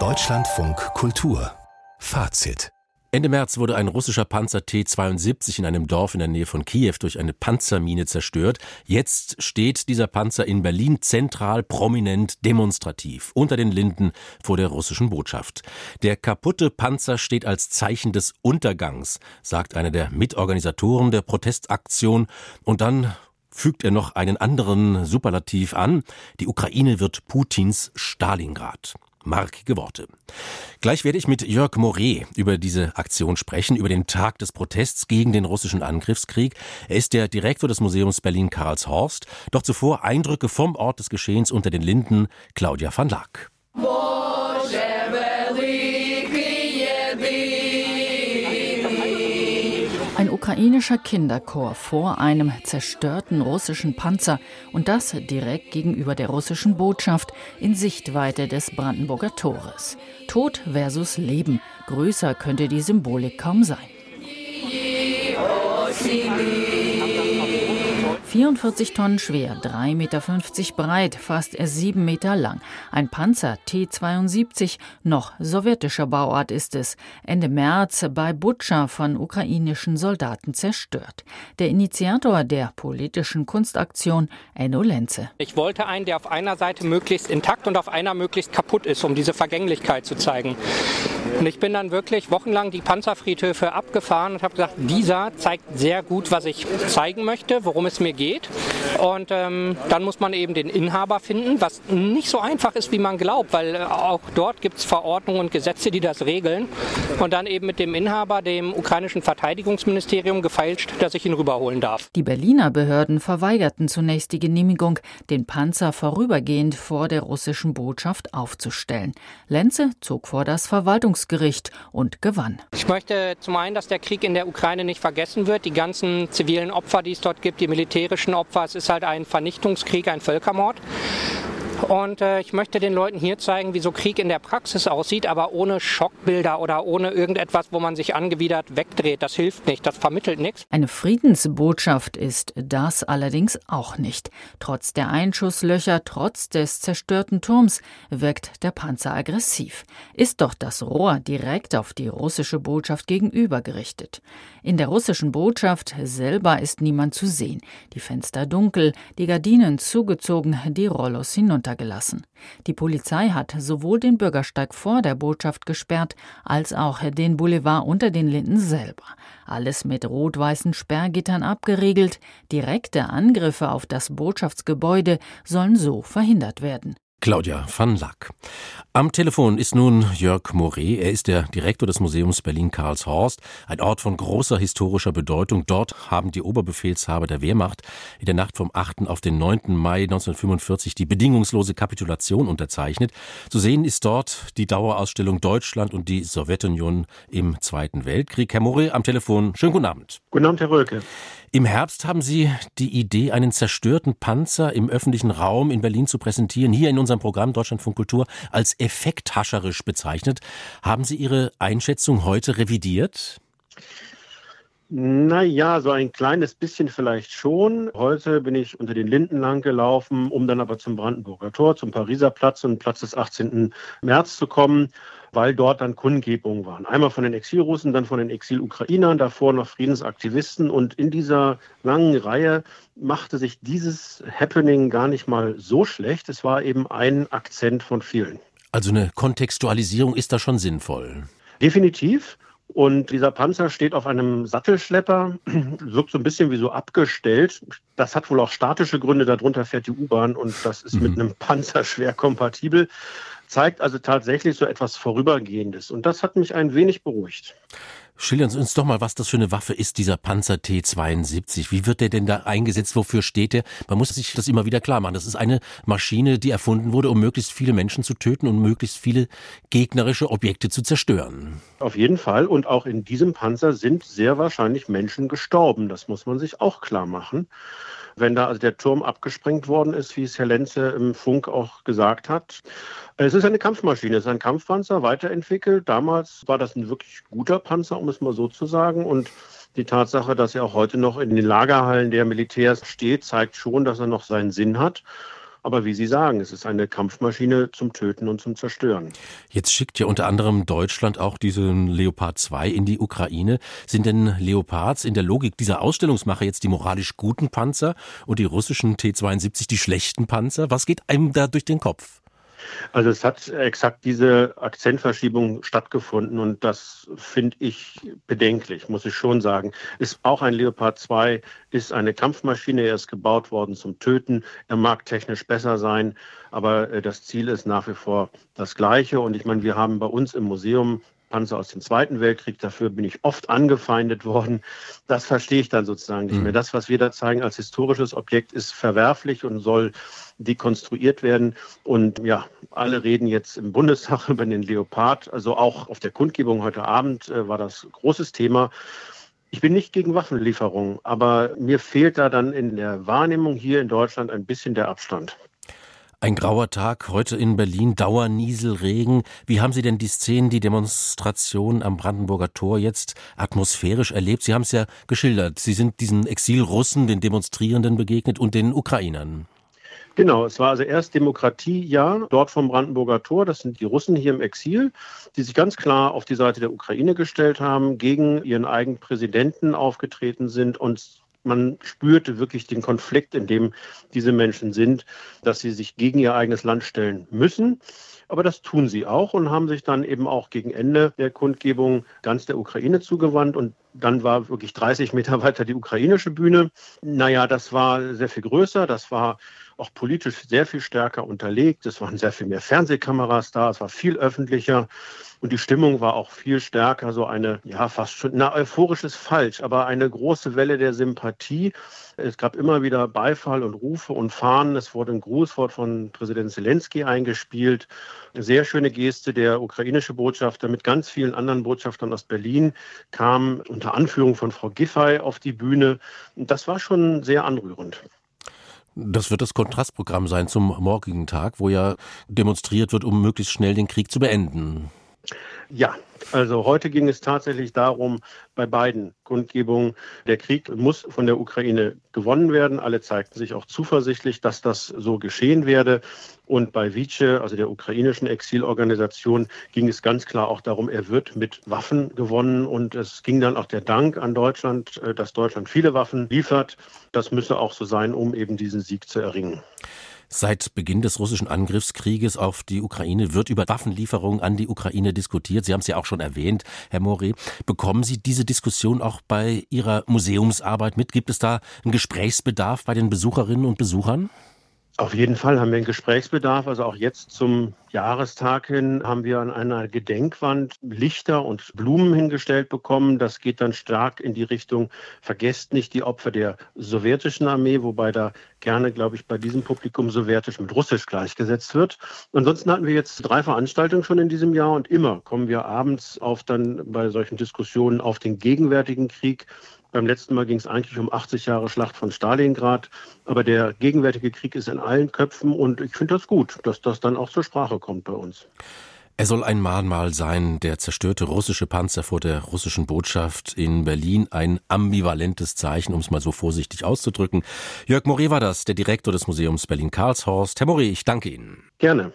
Deutschlandfunk Kultur Fazit Ende März wurde ein russischer Panzer T-72 in einem Dorf in der Nähe von Kiew durch eine Panzermine zerstört. Jetzt steht dieser Panzer in Berlin zentral, prominent, demonstrativ unter den Linden vor der russischen Botschaft. Der kaputte Panzer steht als Zeichen des Untergangs, sagt einer der Mitorganisatoren der Protestaktion. Und dann fügt er noch einen anderen Superlativ an. Die Ukraine wird Putins Stalingrad. Markige Worte. Gleich werde ich mit Jörg Moret über diese Aktion sprechen, über den Tag des Protests gegen den russischen Angriffskrieg. Er ist der Direktor des Museums Berlin-Karlshorst. Doch zuvor Eindrücke vom Ort des Geschehens unter den Linden, Claudia van Laak. Ein ukrainischer Kinderchor vor einem zerstörten russischen Panzer und das direkt gegenüber der russischen Botschaft in Sichtweite des Brandenburger Tores. Tod versus Leben. Größer könnte die Symbolik kaum sein. 44 Tonnen schwer, 3,50 Meter breit, fast 7 Meter lang. Ein Panzer T-72, noch sowjetischer Bauart ist es. Ende März bei Butscha von ukrainischen Soldaten zerstört. Der Initiator der politischen Kunstaktion, Enno Lenze. Ich wollte einen, der auf einer Seite möglichst intakt und auf einer möglichst kaputt ist, um diese Vergänglichkeit zu zeigen. Und ich bin dann wirklich wochenlang die Panzerfriedhöfe abgefahren und habe gesagt, dieser zeigt sehr gut, was ich zeigen möchte, worum es mir geht. Und ähm, dann muss man eben den Inhaber finden, was nicht so einfach ist, wie man glaubt, weil äh, auch dort gibt es Verordnungen und Gesetze, die das regeln. Und dann eben mit dem Inhaber, dem ukrainischen Verteidigungsministerium, gefeilscht, dass ich ihn rüberholen darf. Die Berliner Behörden verweigerten zunächst die Genehmigung, den Panzer vorübergehend vor der russischen Botschaft aufzustellen. Lenze zog vor das Verwaltungs Verfassungsgericht und gewann. Ich möchte zum einen, dass der Krieg in der Ukraine nicht vergessen wird. Die ganzen zivilen Opfer, die es dort gibt, die militärischen Opfer, es ist halt ein Vernichtungskrieg, ein Völkermord. Und äh, ich möchte den Leuten hier zeigen, wie so Krieg in der Praxis aussieht, aber ohne Schockbilder oder ohne irgendetwas, wo man sich angewidert wegdreht. Das hilft nicht, das vermittelt nichts. Eine Friedensbotschaft ist das allerdings auch nicht. Trotz der Einschusslöcher, trotz des zerstörten Turms wirkt der Panzer aggressiv. Ist doch das Rohr direkt auf die russische Botschaft gegenüber gerichtet. In der russischen Botschaft selber ist niemand zu sehen. Die Fenster dunkel, die Gardinen zugezogen, die Rollos hinuntergelassen. Die Polizei hat sowohl den Bürgersteig vor der Botschaft gesperrt, als auch den Boulevard unter den Linden selber. Alles mit rot-weißen Sperrgittern abgeriegelt. Direkte Angriffe auf das Botschaftsgebäude sollen so verhindert werden. Claudia van Lack. Am Telefon ist nun Jörg Moret. Er ist der Direktor des Museums Berlin-Karlshorst, ein Ort von großer historischer Bedeutung. Dort haben die Oberbefehlshaber der Wehrmacht in der Nacht vom 8. auf den 9. Mai 1945 die bedingungslose Kapitulation unterzeichnet. Zu sehen ist dort die Dauerausstellung Deutschland und die Sowjetunion im Zweiten Weltkrieg. Herr Moret am Telefon. Schönen guten Abend. Guten Abend, Herr Röke. Im Herbst haben Sie die Idee, einen zerstörten Panzer im öffentlichen Raum in Berlin zu präsentieren, hier in unserem Programm Deutschlandfunk Kultur als effekthascherisch bezeichnet. Haben Sie Ihre Einschätzung heute revidiert? Naja, so ein kleines bisschen vielleicht schon. Heute bin ich unter den Linden lang gelaufen, um dann aber zum Brandenburger Tor, zum Pariser Platz und Platz des 18. März zu kommen weil dort dann Kundgebungen waren. Einmal von den Exilrussen, dann von den Exil-Ukrainern, davor noch Friedensaktivisten. Und in dieser langen Reihe machte sich dieses Happening gar nicht mal so schlecht. Es war eben ein Akzent von vielen. Also eine Kontextualisierung ist da schon sinnvoll. Definitiv. Und dieser Panzer steht auf einem Sattelschlepper, wirkt so ein bisschen wie so abgestellt. Das hat wohl auch statische Gründe, darunter fährt die U-Bahn und das ist mhm. mit einem Panzer schwer kompatibel zeigt also tatsächlich so etwas Vorübergehendes. Und das hat mich ein wenig beruhigt. Schildern Sie uns doch mal, was das für eine Waffe ist, dieser Panzer T-72. Wie wird der denn da eingesetzt? Wofür steht der? Man muss sich das immer wieder klar machen. Das ist eine Maschine, die erfunden wurde, um möglichst viele Menschen zu töten und möglichst viele gegnerische Objekte zu zerstören. Auf jeden Fall. Und auch in diesem Panzer sind sehr wahrscheinlich Menschen gestorben. Das muss man sich auch klar machen wenn da also der Turm abgesprengt worden ist, wie es Herr Lenze im Funk auch gesagt hat. Es ist eine Kampfmaschine, es ist ein Kampfpanzer, weiterentwickelt. Damals war das ein wirklich guter Panzer, um es mal so zu sagen. Und die Tatsache, dass er auch heute noch in den Lagerhallen der Militärs steht, zeigt schon, dass er noch seinen Sinn hat. Aber wie Sie sagen, es ist eine Kampfmaschine zum Töten und zum Zerstören. Jetzt schickt ja unter anderem Deutschland auch diesen Leopard 2 in die Ukraine. Sind denn Leopards in der Logik dieser Ausstellungsmache jetzt die moralisch guten Panzer und die russischen T-72 die schlechten Panzer? Was geht einem da durch den Kopf? Also es hat exakt diese Akzentverschiebung stattgefunden und das finde ich bedenklich, muss ich schon sagen. Ist auch ein Leopard 2 ist eine Kampfmaschine, er ist gebaut worden zum Töten. Er mag technisch besser sein, aber äh, das Ziel ist nach wie vor das gleiche und ich meine, wir haben bei uns im Museum Panzer aus dem Zweiten Weltkrieg. Dafür bin ich oft angefeindet worden. Das verstehe ich dann sozusagen nicht mehr. Mhm. Das, was wir da zeigen als historisches Objekt, ist verwerflich und soll dekonstruiert werden. Und ja, alle reden jetzt im Bundestag über den Leopard. Also auch auf der Kundgebung heute Abend äh, war das großes Thema. Ich bin nicht gegen Waffenlieferungen, aber mir fehlt da dann in der Wahrnehmung hier in Deutschland ein bisschen der Abstand. Ein grauer Tag heute in Berlin, Dauernieselregen. Wie haben Sie denn die Szenen, die Demonstration am Brandenburger Tor jetzt atmosphärisch erlebt? Sie haben es ja geschildert. Sie sind diesen Exilrussen, den Demonstrierenden begegnet und den Ukrainern. Genau, es war also erst Demokratiejahr dort vom Brandenburger Tor. Das sind die Russen hier im Exil, die sich ganz klar auf die Seite der Ukraine gestellt haben, gegen ihren eigenen Präsidenten aufgetreten sind und man spürte wirklich den Konflikt, in dem diese Menschen sind, dass sie sich gegen ihr eigenes Land stellen müssen. Aber das tun sie auch und haben sich dann eben auch gegen Ende der Kundgebung ganz der Ukraine zugewandt. Und dann war wirklich 30 Meter weiter die ukrainische Bühne. Naja, das war sehr viel größer. Das war auch politisch sehr viel stärker unterlegt. Es waren sehr viel mehr Fernsehkameras da. Es war viel öffentlicher. Und die Stimmung war auch viel stärker, so eine, ja, fast schon, na, euphorisch ist falsch, aber eine große Welle der Sympathie. Es gab immer wieder Beifall und Rufe und Fahnen. Es wurde ein Grußwort von Präsident Zelensky eingespielt. Sehr schöne Geste. Der ukrainische Botschafter mit ganz vielen anderen Botschaftern aus Berlin kam unter Anführung von Frau Giffey auf die Bühne. Das war schon sehr anrührend. Das wird das Kontrastprogramm sein zum morgigen Tag, wo ja demonstriert wird, um möglichst schnell den Krieg zu beenden. Ja, also heute ging es tatsächlich darum, bei beiden Kundgebungen, der Krieg muss von der Ukraine gewonnen werden. Alle zeigten sich auch zuversichtlich, dass das so geschehen werde. Und bei Vice, also der ukrainischen Exilorganisation, ging es ganz klar auch darum, er wird mit Waffen gewonnen. Und es ging dann auch der Dank an Deutschland, äh, dass Deutschland viele Waffen liefert. Das müsse auch so sein, um eben diesen Sieg zu erringen. Seit Beginn des russischen Angriffskrieges auf die Ukraine wird über Waffenlieferungen an die Ukraine diskutiert. Sie haben es ja auch schon erwähnt, Herr Morey. Bekommen Sie diese Diskussion auch bei Ihrer Museumsarbeit mit? Gibt es da einen Gesprächsbedarf bei den Besucherinnen und Besuchern? Auf jeden Fall haben wir einen Gesprächsbedarf. Also auch jetzt zum Jahrestag hin haben wir an einer Gedenkwand Lichter und Blumen hingestellt bekommen. Das geht dann stark in die Richtung, vergesst nicht die Opfer der sowjetischen Armee, wobei da gerne, glaube ich, bei diesem Publikum sowjetisch mit russisch gleichgesetzt wird. Ansonsten hatten wir jetzt drei Veranstaltungen schon in diesem Jahr und immer kommen wir abends auf dann bei solchen Diskussionen auf den gegenwärtigen Krieg beim letzten Mal ging es eigentlich um 80 Jahre Schlacht von Stalingrad. Aber der gegenwärtige Krieg ist in allen Köpfen und ich finde das gut, dass das dann auch zur Sprache kommt bei uns. Er soll ein Mahnmal sein, der zerstörte russische Panzer vor der russischen Botschaft in Berlin. Ein ambivalentes Zeichen, um es mal so vorsichtig auszudrücken. Jörg Moré war das, der Direktor des Museums Berlin-Karlshorst. Herr Moré, ich danke Ihnen. Gerne.